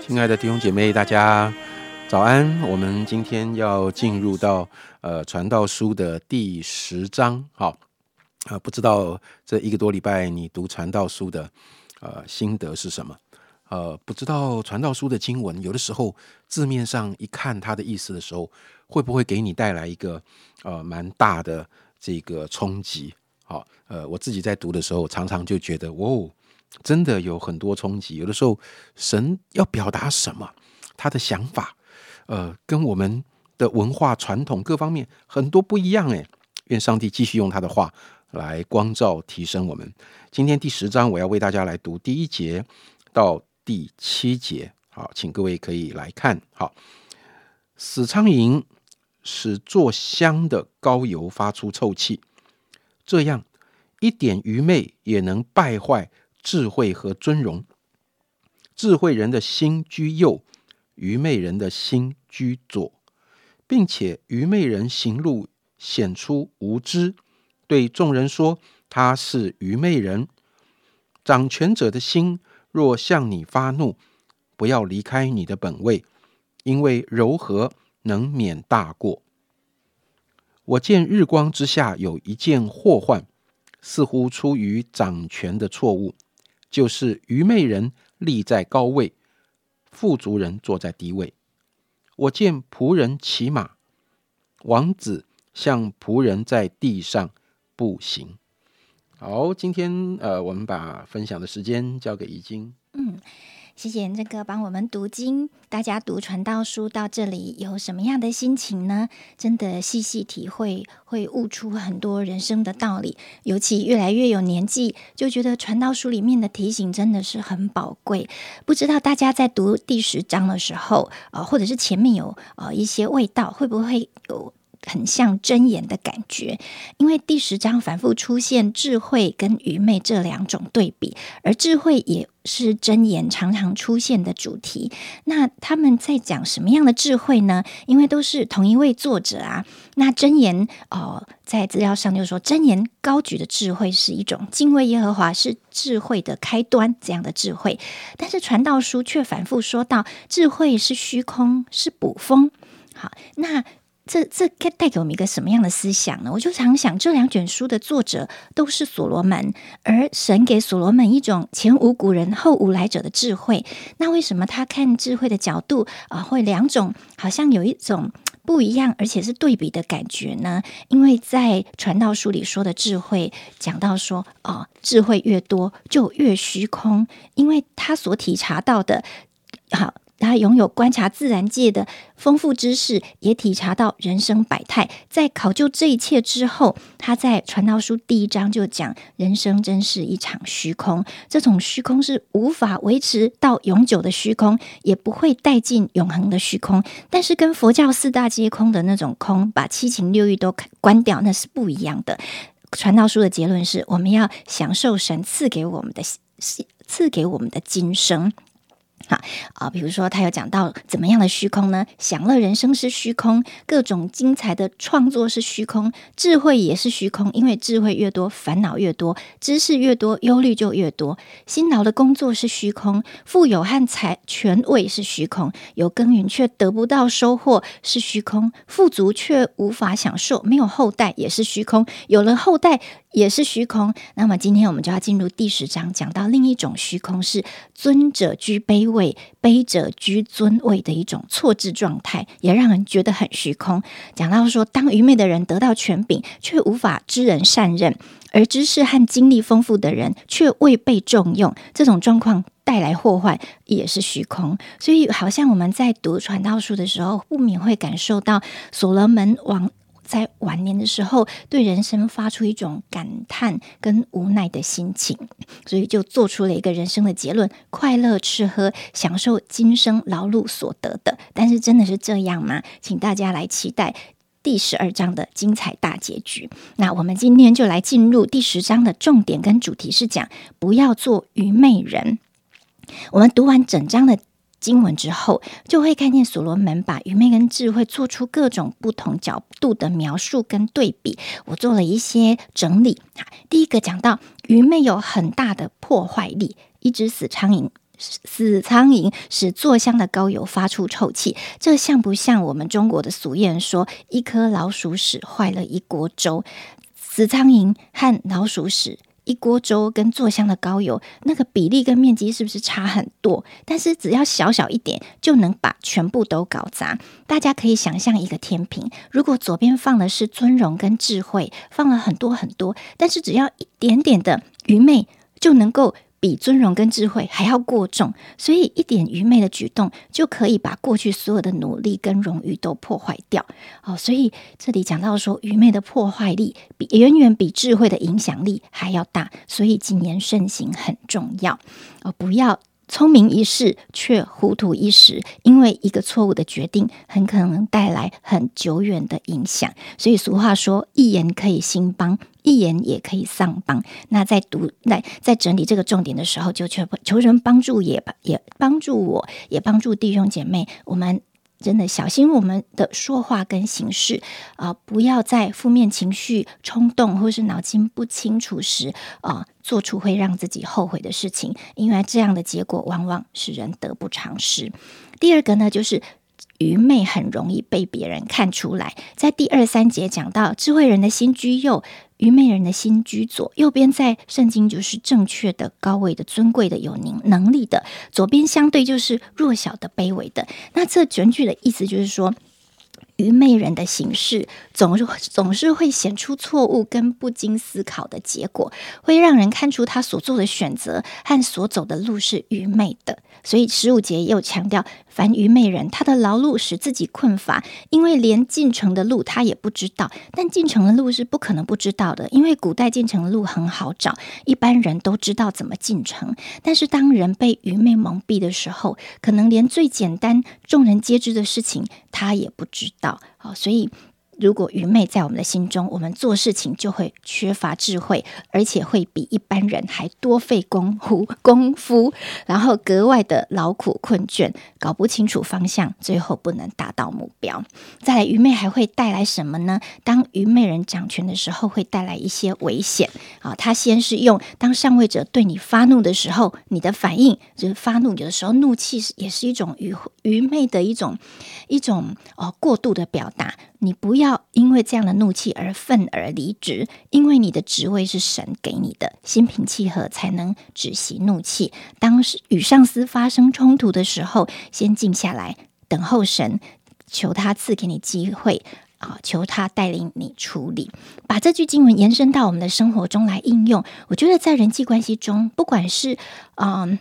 亲爱的弟兄姐妹，大家早安！我们今天要进入到呃传道书的第十章，好，呃，不知道这一个多礼拜你读传道书的呃心得是什么？呃，不知道传道书的经文，有的时候字面上一看它的意思的时候，会不会给你带来一个呃蛮大的这个冲击？好，呃，我自己在读的时候，常常就觉得，哦。真的有很多冲击，有的时候神要表达什么，他的想法，呃，跟我们的文化传统各方面很多不一样诶。愿上帝继续用他的话来光照提升我们。今天第十章，我要为大家来读第一节到第七节。好，请各位可以来看。好，死苍蝇使做香的膏油发出臭气，这样一点愚昧也能败坏。智慧和尊荣，智慧人的心居右，愚昧人的心居左，并且愚昧人行路显出无知，对众人说他是愚昧人。掌权者的心若向你发怒，不要离开你的本位，因为柔和能免大过。我见日光之下有一件祸患，似乎出于掌权的错误。就是愚昧人立在高位，富足人坐在低位。我见仆人骑马，王子像仆人在地上步行。好，今天呃，我们把分享的时间交给怡晶。嗯。谢谢这个帮我们读经，大家读传道书到这里有什么样的心情呢？真的细细体会，会悟出很多人生的道理。尤其越来越有年纪，就觉得传道书里面的提醒真的是很宝贵。不知道大家在读第十章的时候，呃，或者是前面有呃一些味道，会不会有？很像真言的感觉，因为第十章反复出现智慧跟愚昧这两种对比，而智慧也是真言常常出现的主题。那他们在讲什么样的智慧呢？因为都是同一位作者啊。那真言哦，在资料上就说，真言高举的智慧是一种敬畏耶和华是智慧的开端这样的智慧，但是传道书却反复说到智慧是虚空，是捕风。好，那。这这该带给我们一个什么样的思想呢？我就常想，这两卷书的作者都是所罗门，而神给所罗门一种前无古人后无来者的智慧。那为什么他看智慧的角度啊，会两种好像有一种不一样，而且是对比的感觉呢？因为在传道书里说的智慧，讲到说哦，智慧越多就越虚空，因为他所体察到的，好。他拥有观察自然界的丰富知识，也体察到人生百态。在考究这一切之后，他在传道书第一章就讲：人生真是一场虚空，这种虚空是无法维持到永久的虚空，也不会带进永恒的虚空。但是跟佛教四大皆空的那种空，把七情六欲都关掉，那是不一样的。传道书的结论是：我们要享受神赐给我们的赐给我们的今生。好啊，比如说他有讲到怎么样的虚空呢？享乐人生是虚空，各种精彩的创作是虚空，智慧也是虚空，因为智慧越多，烦恼越多；知识越多，忧虑就越多。辛劳的工作是虚空，富有和财权位是虚空，有耕耘却得不到收获是虚空，富足却无法享受，没有后代也是虚空，有了后代。也是虚空。那么今天我们就要进入第十章，讲到另一种虚空，是尊者居卑位，卑者居尊位的一种错置状态，也让人觉得很虚空。讲到说，当愚昧的人得到权柄，却无法知人善任；而知识和经历丰富的人，却未被重用。这种状况带来祸患，也是虚空。所以，好像我们在读传道书的时候，不免会感受到所罗门王。在晚年的时候对人生发出一种感叹跟无奈的心情，所以就做出了一个人生的结论：快乐吃喝，享受今生劳碌所得的。但是真的是这样吗？请大家来期待第十二章的精彩大结局。那我们今天就来进入第十章的重点跟主题是讲不要做愚昧人。我们读完整章的。经文之后，就会看见所罗门把愚昧跟智慧做出各种不同角度的描述跟对比。我做了一些整理。第一个讲到愚昧有很大的破坏力，一只死苍蝇，死苍蝇使做香的高油发出臭气，这像不像我们中国的俗谚说“一颗老鼠屎坏了一锅粥”？死苍蝇和老鼠屎。一锅粥跟做香的高油，那个比例跟面积是不是差很多？但是只要小小一点，就能把全部都搞砸。大家可以想象一个天平，如果左边放的是尊荣跟智慧，放了很多很多，但是只要一点点的愚昧，就能够。比尊荣跟智慧还要过重，所以一点愚昧的举动就可以把过去所有的努力跟荣誉都破坏掉。哦，所以这里讲到说，愚昧的破坏力比远远比智慧的影响力还要大，所以谨言慎行很重要。哦，不要。聪明一世却糊涂一时，因为一个错误的决定很可能带来很久远的影响。所以俗话说：“一言可以兴邦，一言也可以丧邦。”那在读、在在整理这个重点的时候，就求求人帮助，也也帮助我，也帮助弟兄姐妹。我们。真的小心我们的说话跟行事啊，不要在负面情绪、冲动或是脑筋不清楚时啊，做出会让自己后悔的事情，因为这样的结果往往使人得不偿失。第二个呢，就是愚昧很容易被别人看出来。在第二三节讲到，智慧人的心居右。愚昧人的心居左，右边在圣经就是正确的、高位的、尊贵的、有能能力的；左边相对就是弱小的、卑微的。那这整句的意思就是说。愚昧人的行事总是总是会显出错误跟不经思考的结果，会让人看出他所做的选择和所走的路是愚昧的。所以十五节又强调，凡愚昧人，他的劳碌使自己困乏，因为连进城的路他也不知道。但进城的路是不可能不知道的，因为古代进城的路很好找，一般人都知道怎么进城。但是当人被愚昧蒙蔽的时候，可能连最简单、众人皆知的事情他也不知道。好，所以。如果愚昧在我们的心中，我们做事情就会缺乏智慧，而且会比一般人还多费功夫功夫，然后格外的劳苦困倦，搞不清楚方向，最后不能达到目标。再来，愚昧还会带来什么呢？当愚昧人掌权的时候，会带来一些危险啊！他先是用当上位者对你发怒的时候，你的反应就是发怒，有的时候怒气也是一种愚愚昧的一种一种哦过度的表达。你不要因为这样的怒气而愤而离职，因为你的职位是神给你的，心平气和才能止息怒气。当与上司发生冲突的时候，先静下来，等候神，求他赐给你机会啊，求他带领你处理。把这句经文延伸到我们的生活中来应用，我觉得在人际关系中，不管是嗯。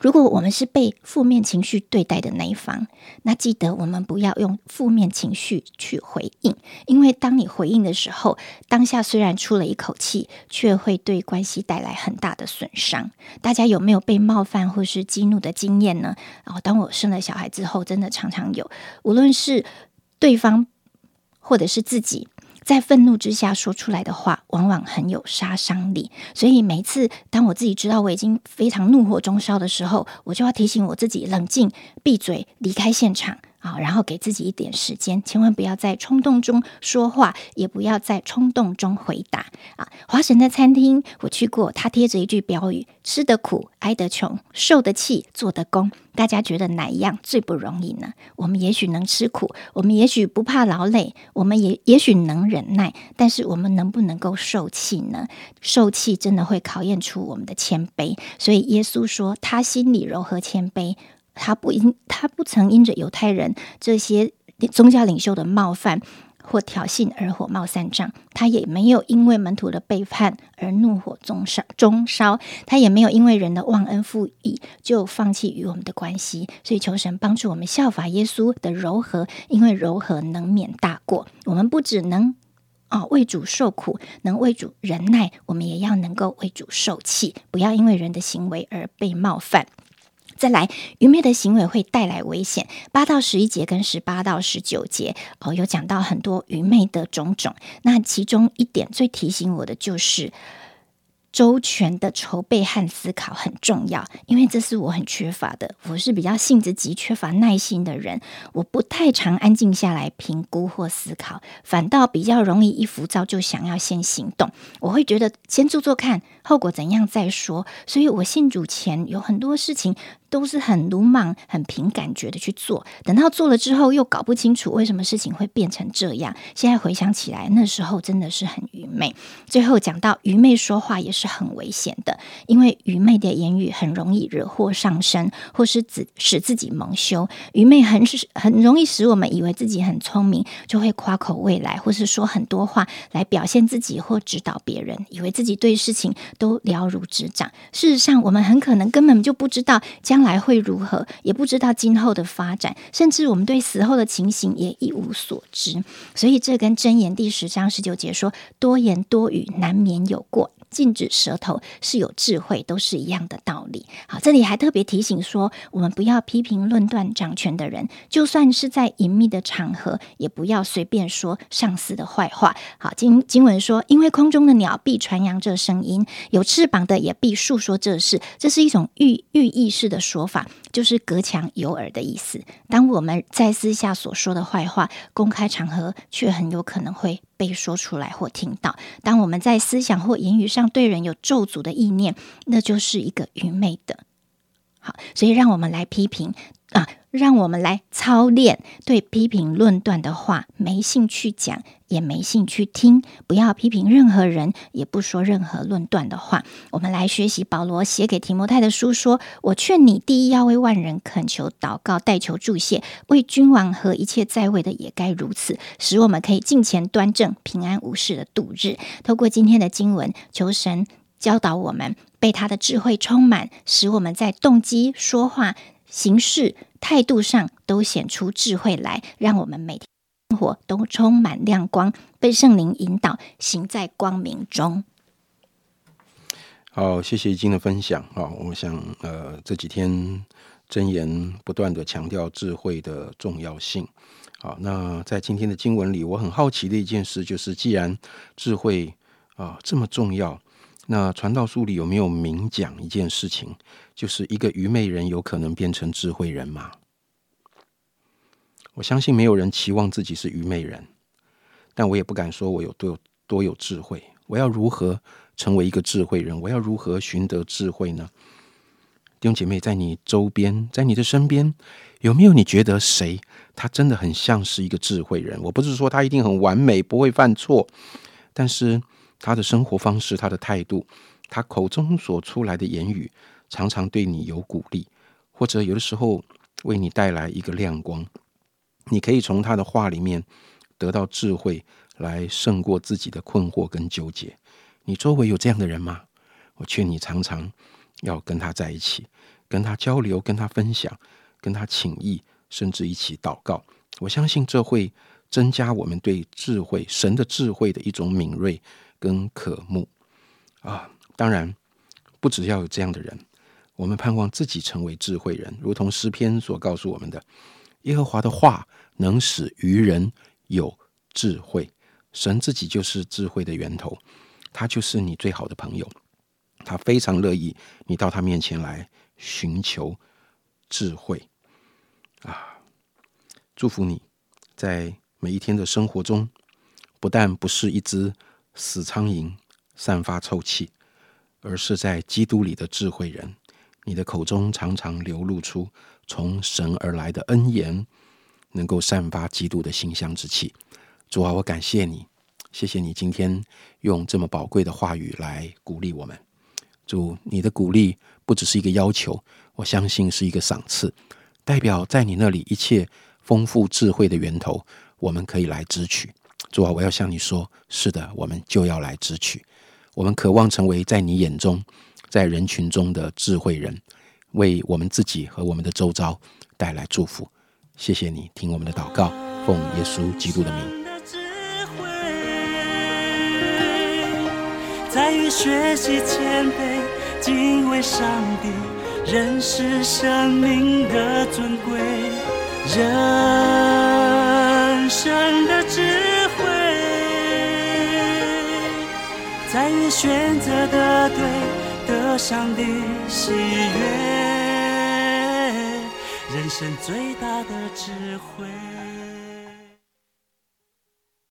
如果我们是被负面情绪对待的那一方，那记得我们不要用负面情绪去回应，因为当你回应的时候，当下虽然出了一口气，却会对关系带来很大的损伤。大家有没有被冒犯或是激怒的经验呢？然后，当我生了小孩之后，真的常常有，无论是对方或者是自己。在愤怒之下说出来的话，往往很有杀伤力。所以每次当我自己知道我已经非常怒火中烧的时候，我就要提醒我自己冷静、闭嘴、离开现场。啊，然后给自己一点时间，千万不要在冲动中说话，也不要在冲动中回答。啊，华神的餐厅我去过，他贴着一句标语：“吃得苦，挨得穷，受得气，做得工。”大家觉得哪一样最不容易呢？我们也许能吃苦，我们也许不怕劳累，我们也也许能忍耐，但是我们能不能够受气呢？受气真的会考验出我们的谦卑。所以耶稣说，他心里柔和谦卑。他不因他不曾因着犹太人这些宗教领袖的冒犯或挑衅而火冒三丈，他也没有因为门徒的背叛而怒火中烧中烧，他也没有因为人的忘恩负义就放弃与我们的关系。所以求神帮助我们效法耶稣的柔和，因为柔和能免大过。我们不只能啊，为主受苦，能为主忍耐，我们也要能够为主受气，不要因为人的行为而被冒犯。再来，愚昧的行为会带来危险。八到十一节跟十八到十九节哦，有讲到很多愚昧的种种。那其中一点最提醒我的就是。周全的筹备和思考很重要，因为这是我很缺乏的。我是比较性子急、缺乏耐心的人，我不太常安静下来评估或思考，反倒比较容易一浮躁就想要先行动。我会觉得先做做看，后果怎样再说。所以我信主前有很多事情。都是很鲁莽、很凭感觉的去做，等到做了之后又搞不清楚为什么事情会变成这样。现在回想起来，那时候真的是很愚昧。最后讲到愚昧说话也是很危险的，因为愚昧的言语很容易惹祸上身，或是使使自己蒙羞。愚昧很是很容易使我们以为自己很聪明，就会夸口未来，或是说很多话来表现自己或指导别人，以为自己对事情都了如指掌。事实上，我们很可能根本就不知道将。来会如何，也不知道今后的发展，甚至我们对死后的情形也一无所知。所以，这跟真言第十章十九节说“多言多语，难免有过”。禁止舌头是有智慧，都是一样的道理。好，这里还特别提醒说，我们不要批评论断掌权的人，就算是在隐秘的场合，也不要随便说上司的坏话。好，经经文说，因为空中的鸟必传扬这声音，有翅膀的也必述说这事。这是一种寓寓意式的说法，就是隔墙有耳的意思。当我们在私下所说的坏话，公开场合却很有可能会。被说出来或听到，当我们在思想或言语上对人有咒诅的意念，那就是一个愚昧的。好，所以让我们来批评啊，让我们来操练对批评论断的话没兴趣讲。也没兴趣听，不要批评任何人，也不说任何论断的话。我们来学习保罗写给提摩太的书，说：“我劝你，第一要为万人恳求、祷告、代求、助谢，为君王和一切在位的也该如此，使我们可以敬虔端正、平安无事的度日。”透过今天的经文，求神教导我们，被他的智慧充满，使我们在动机、说话、行事、态度上都显出智慧来，让我们每天。生活都充满亮光，被圣灵引导，行在光明中。好，谢谢金的分享。好，我想，呃，这几天真言不断的强调智慧的重要性。好，那在今天的经文里，我很好奇的一件事就是，既然智慧啊这么重要，那传道书里有没有明讲一件事情，就是一个愚昧人有可能变成智慧人吗？我相信没有人期望自己是愚昧人，但我也不敢说我有多有多有智慧。我要如何成为一个智慧人？我要如何寻得智慧呢？弟兄姐妹，在你周边，在你的身边，有没有你觉得谁他真的很像是一个智慧人？我不是说他一定很完美，不会犯错，但是他的生活方式、他的态度、他口中所出来的言语，常常对你有鼓励，或者有的时候为你带来一个亮光。你可以从他的话里面得到智慧，来胜过自己的困惑跟纠结。你周围有这样的人吗？我劝你常常要跟他在一起，跟他交流，跟他分享，跟他请益，甚至一起祷告。我相信这会增加我们对智慧、神的智慧的一种敏锐跟渴慕啊！当然，不只要有这样的人，我们盼望自己成为智慧人，如同诗篇所告诉我们的。耶和华的话能使愚人有智慧，神自己就是智慧的源头，他就是你最好的朋友，他非常乐意你到他面前来寻求智慧啊！祝福你在每一天的生活中，不但不是一只死苍蝇散发臭气，而是在基督里的智慧人，你的口中常常流露出。从神而来的恩言，能够散发基督的馨香之气。主啊，我感谢你，谢谢你今天用这么宝贵的话语来鼓励我们。主，你的鼓励不只是一个要求，我相信是一个赏赐，代表在你那里一切丰富智慧的源头，我们可以来支取。主啊，我要向你说，是的，我们就要来支取。我们渴望成为在你眼中，在人群中的智慧人。为我们自己和我们的周遭带来祝福，谢谢你听我们的祷告，奉耶稣基督的名。在于学习谦卑，敬畏上帝，认识生命的尊贵，人生的智慧，在于选择的对，得上帝喜悦，人生最大的智慧。